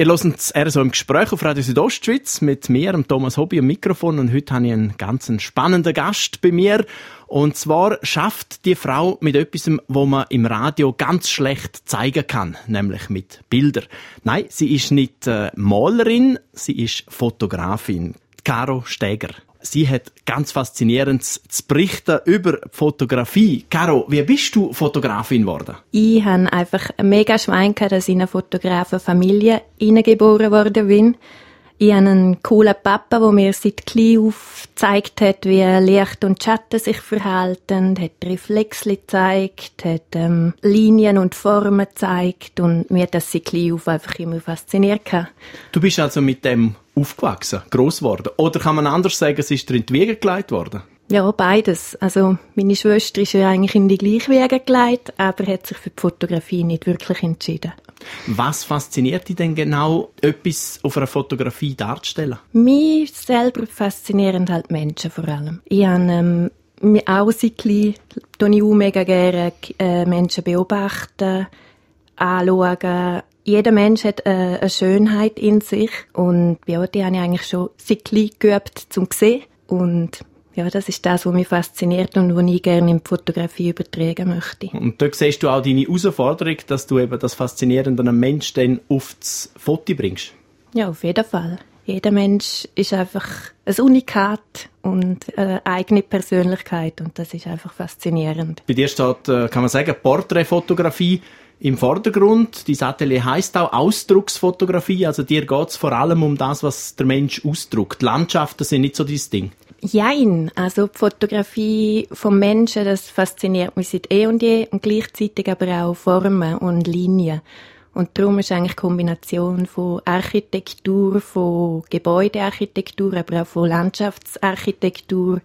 Ihr hört das RSO im Gespräch auf Radio Südostschweiz mit mir, Thomas Hobby, am Mikrofon. Und heute habe ich einen ganz spannenden Gast bei mir. Und zwar schafft die Frau mit etwas, wo man im Radio ganz schlecht zeigen kann, nämlich mit Bildern. Nein, sie ist nicht äh, Malerin, sie ist Fotografin. Caro Steger. Sie hat ganz faszinierendes zu berichten über Fotografie. Caro, wie bist du Fotografin geworden? Ich habe einfach ein mega Schwein gehabt, dass ich in eine Fotografenfamilie hineingeboren worden bin. Ich habe einen coolen Papa, der mir seit klein auf gezeigt hat, wie Licht und Schatten sich verhalten, hat Reflexli gezeigt, hat ähm, Linien und Formen gezeigt und mir hat das seit klein auf einfach immer fasziniert. Du bist also mit dem aufgewachsen, groß geworden? Oder kann man anders sagen, es ist in die Wiege gelegt worden? Ja, beides. Also meine Schwester ist ja eigentlich in die gleiche Wege gelegt, aber hat sich für die Fotografie nicht wirklich entschieden. Was fasziniert dich denn genau, etwas auf einer Fotografie darzustellen? Mich selber faszinieren halt Menschen vor allem. Ich habe ähm, auch seit klein, ich mega gerne äh, Menschen beobachten, anschauen, jeder Mensch hat äh, eine Schönheit in sich und die habe ich eigentlich schon seit klein geübt zum sehen und ja, das ist das, was mich fasziniert und was ich gerne in die Fotografie übertragen möchte. Und da siehst du auch deine Herausforderung, dass du eben das Faszinierende an einem Mensch dann aufs Foto bringst? Ja, auf jeden Fall. Jeder Mensch ist einfach ein Unikat und eine eigene Persönlichkeit und das ist einfach faszinierend. Bei dir steht, äh, kann man sagen, Porträtfotografie im Vordergrund. Die Atelier heißt auch Ausdrucksfotografie. Also dir geht es vor allem um das, was der Mensch ausdruckt. Landschaften sind nicht so dein Ding. Jein, also die Fotografie vom Menschen, das fasziniert mich seit eh und je und gleichzeitig aber auch Formen und Linien. Und darum ist eigentlich die Kombination von Architektur, von Gebäudearchitektur, aber auch von Landschaftsarchitektur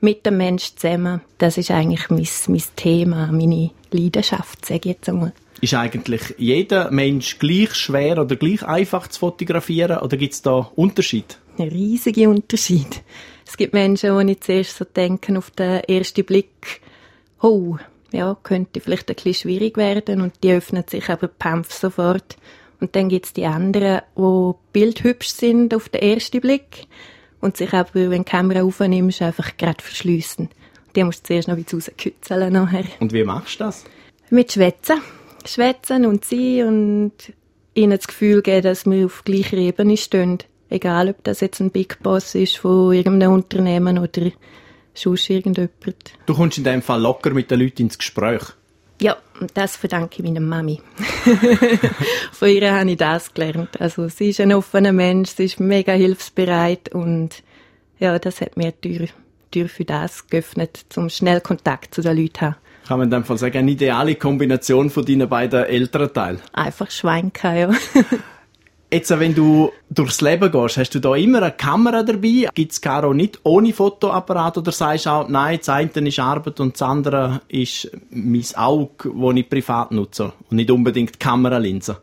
mit dem Menschen zusammen. Das ist eigentlich mein, mein Thema, meine Leidenschaft, sage ich jetzt einmal. Ist eigentlich jeder Mensch gleich schwer oder gleich einfach zu fotografieren oder gibt es da Unterschied? Ein riesiger Unterschied. Es gibt Menschen, die nicht zuerst so denken auf den ersten Blick, oh, ja, könnte vielleicht ein bisschen schwierig werden und die öffnen sich aber Pampf sofort. Und dann gibt es die anderen, die bildhübsch sind auf den ersten Blick und sich aber, wenn du die Kamera aufnimmst, einfach gerade verschliessen. Die musst du zuerst noch wieder rauskützeln nachher. Und wie machst du das? Mit Schwätzen. Schwätzen und sie und ihnen das Gefühl geben, dass wir auf gleicher Ebene stehen. Egal, ob das jetzt ein Big Boss ist von irgendeinem Unternehmen oder sonst irgendjemand. Du kommst in dem Fall locker mit den Leuten ins Gespräch. Ja, und das verdanke ich meiner Mami. Von ihr habe ich das gelernt. Also sie ist ein offener Mensch, sie ist mega hilfsbereit und ja, das hat mir die Tür, Tür für das geöffnet, um schnell Kontakt zu den Leuten zu haben. Kann man in dem Fall sagen, eine ideale Kombination von deinen beiden älteren Teilen? Einfach Schweinke, ja. Jetzt, wenn du durchs Leben gehst, hast du da immer eine Kamera dabei? Gibt es Caro nicht ohne Fotoapparat oder sagst du auch, nein, das eine ist Arbeit und das andere ist mein Auge, das ich privat nutze und nicht unbedingt die Kameralinse?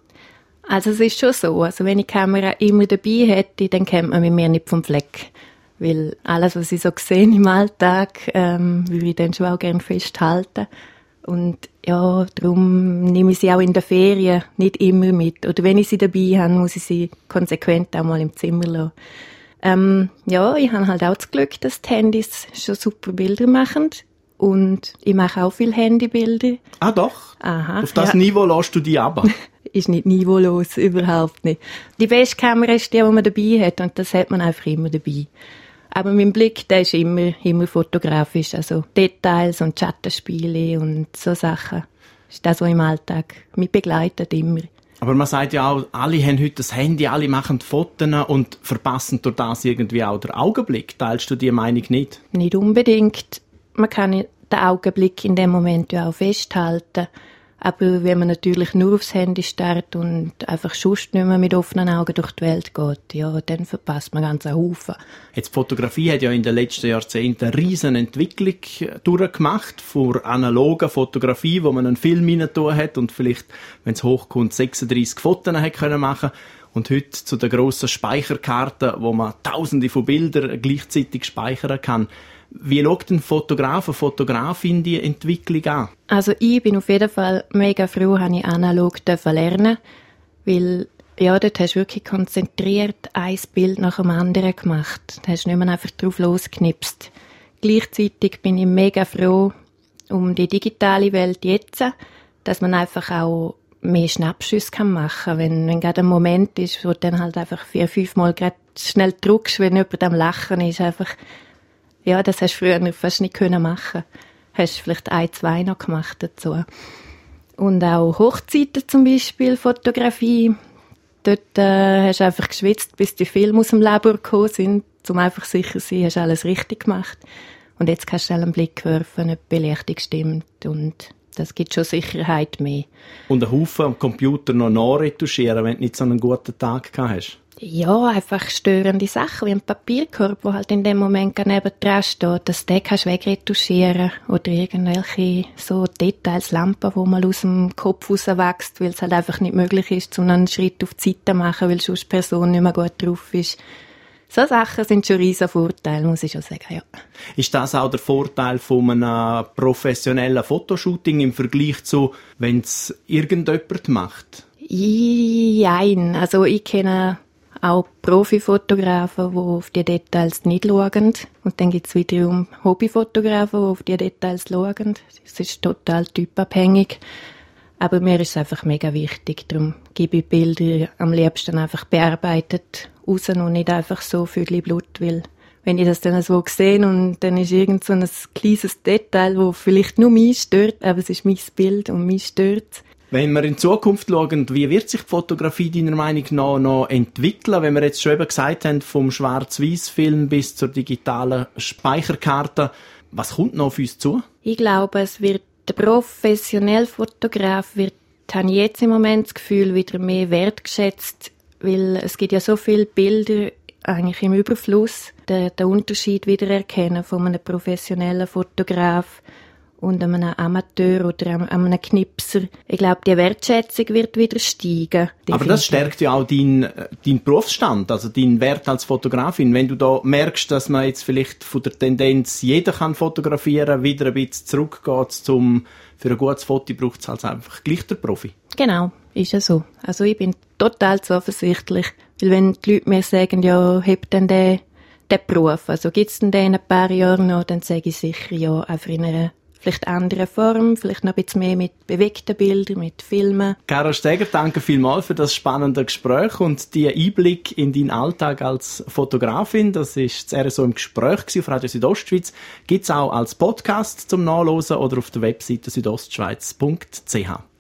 Also es ist schon so, also wenn ich die Kamera immer dabei hätte, dann kennt man mir nicht vom Fleck. Weil alles, was ich so sehe im Alltag, ähm, würde ich dann schon auch gerne festhalten. Und ja, darum nehme ich sie auch in der Ferien nicht immer mit. Oder wenn ich sie dabei habe, muss ich sie konsequent auch mal im Zimmer lassen. Ähm, ja, ich habe halt auch das Glück, dass die Handys schon super Bilder machen. Und ich mache auch viele Handybilder. Ah, doch? Aha. Auf das ja. Niveau lässt du die ab? ist nicht niveaulos, überhaupt nicht. Die beste Kamera ist die, die man dabei hat. Und das hat man einfach immer dabei. Aber mein Blick, der ist immer, immer fotografisch. Also Details und Schattenspiele und so Sachen. Das ist das, was im Alltag mich begleitet immer. Aber man sagt ja auch, alle haben heute das Handy, alle machen Fotos und verpassen durch das irgendwie auch den Augenblick. Teilst du die Meinung nicht? Nicht unbedingt. Man kann den Augenblick in dem Moment ja auch festhalten. Aber wenn man natürlich nur aufs Handy starrt und einfach sonst nicht mehr mit offenen Augen durch die Welt geht, ja, dann verpasst man ganz einen Haufen. Jetzt, die Fotografie hat ja in den letzten Jahrzehnten eine riesen Entwicklung durchgemacht, von analoger Fotografie, wo man einen Film rein hat und vielleicht, wenn es hochkommt, 36 Fotos hat können machen und heute zu der grossen Speicherkarte, wo man tausende von Bildern gleichzeitig speichern kann. Wie schaut ein Fotograf, eine Fotografin die Entwicklung an? Also ich bin auf jeden Fall mega froh, dass ich analog lernen weil Ja, dort hast du wirklich konzentriert ein Bild nach dem anderen gemacht. Da hast du nicht mehr einfach drauf losgeknipst. Gleichzeitig bin ich mega froh um die digitale Welt jetzt, dass man einfach auch mehr Schnappschüsse machen kann. Wenn, wenn gerade ein Moment ist, wo du dann halt einfach vier, fünf Mal gerade schnell drückst, wenn jemand am Lachen ist, einfach, ja, das hast du früher fast nicht können machen. Hast vielleicht ein, zwei noch gemacht dazu. Und auch Hochzeiten zum Beispiel, Fotografie. Dort äh, hast du einfach geschwitzt, bis die Filme aus dem Labor gekommen sind, um einfach sicher zu sein, hast du alles richtig gemacht. Und jetzt kannst du einen Blick werfen, ob die Belichtung stimmt und das gibt schon Sicherheit mehr. Und einen Haufen am Computer noch nachretuschieren, wenn du nicht so einen guten Tag gehabt hast? Ja, einfach störende Sachen, wie ein Papierkorb, wo halt in dem Moment neben dran steht, dass den kannst du wegretuschieren oder irgendwelche so Details, Lampen, wo mal aus dem Kopf rauswächst, weil es halt einfach nicht möglich ist, um einen Schritt auf die Seite zu machen, weil sonst die Person nicht mehr gut drauf ist. So Sachen sind schon riesen Vorteile, muss ich schon sagen, ja. Ist das auch der Vorteil von einem professionellen Fotoshooting im Vergleich zu, wenn es irgendjemand macht? Nein, also ich kenne auch Profifotografen, die auf die Details nicht schauen. Und dann gibt es wiederum Hobbyfotografen, die auf die Details schauen. Das ist total typabhängig. Aber mir ist es einfach mega wichtig. Darum gebe ich Bilder am liebsten einfach bearbeitet raus und nicht einfach so viel Blut, weil wenn ich das dann so sehe und dann ist irgend so ein kleines Detail, wo vielleicht nur mich stört, aber es ist mein Bild und mich stört. Wenn wir in Zukunft schauen, wie wird sich die Fotografie deiner Meinung nach noch entwickeln, wenn wir jetzt schon eben gesagt haben, vom Schwarz-Weiß-Film bis zur digitalen Speicherkarte, was kommt noch auf uns zu? Ich glaube, es wird der professionelle Fotograf wird, habe ich jetzt im Moment das Gefühl, wieder mehr wertgeschätzt weil es gibt ja so viele Bilder eigentlich im Überfluss, den, den Unterschied wiedererkennen von einem professionellen Fotograf und einem Amateur oder einem Knipser. Ich glaube, die Wertschätzung wird wieder steigen. Aber das stärkt ja auch deinen dein Berufsstand, also deinen Wert als Fotografin. Wenn du da merkst, dass man jetzt vielleicht von der Tendenz, jeder kann fotografieren, wieder ein bisschen zurückgeht zum, für ein gutes Foto braucht es halt einfach gleich der Profi. Genau, ist ja so. Also ich bin total zuversichtlich, weil wenn die Leute mir sagen, ja, heb denn den, den Beruf, also gibt's denn den in ein paar Jahren noch, dann sage ich sicher ja, einfach in einer vielleicht anderen Form, vielleicht noch ein bisschen mehr mit bewegten Bildern, mit Filmen. Caro Steger, danke vielmals für das spannende Gespräch und die Einblick in deinen Alltag als Fotografin. Das ist das RSO im Gespräch auf Radio Südostschweiz. Gibt's auch als Podcast zum Nachlesen oder auf der Webseite südostschweiz.ch.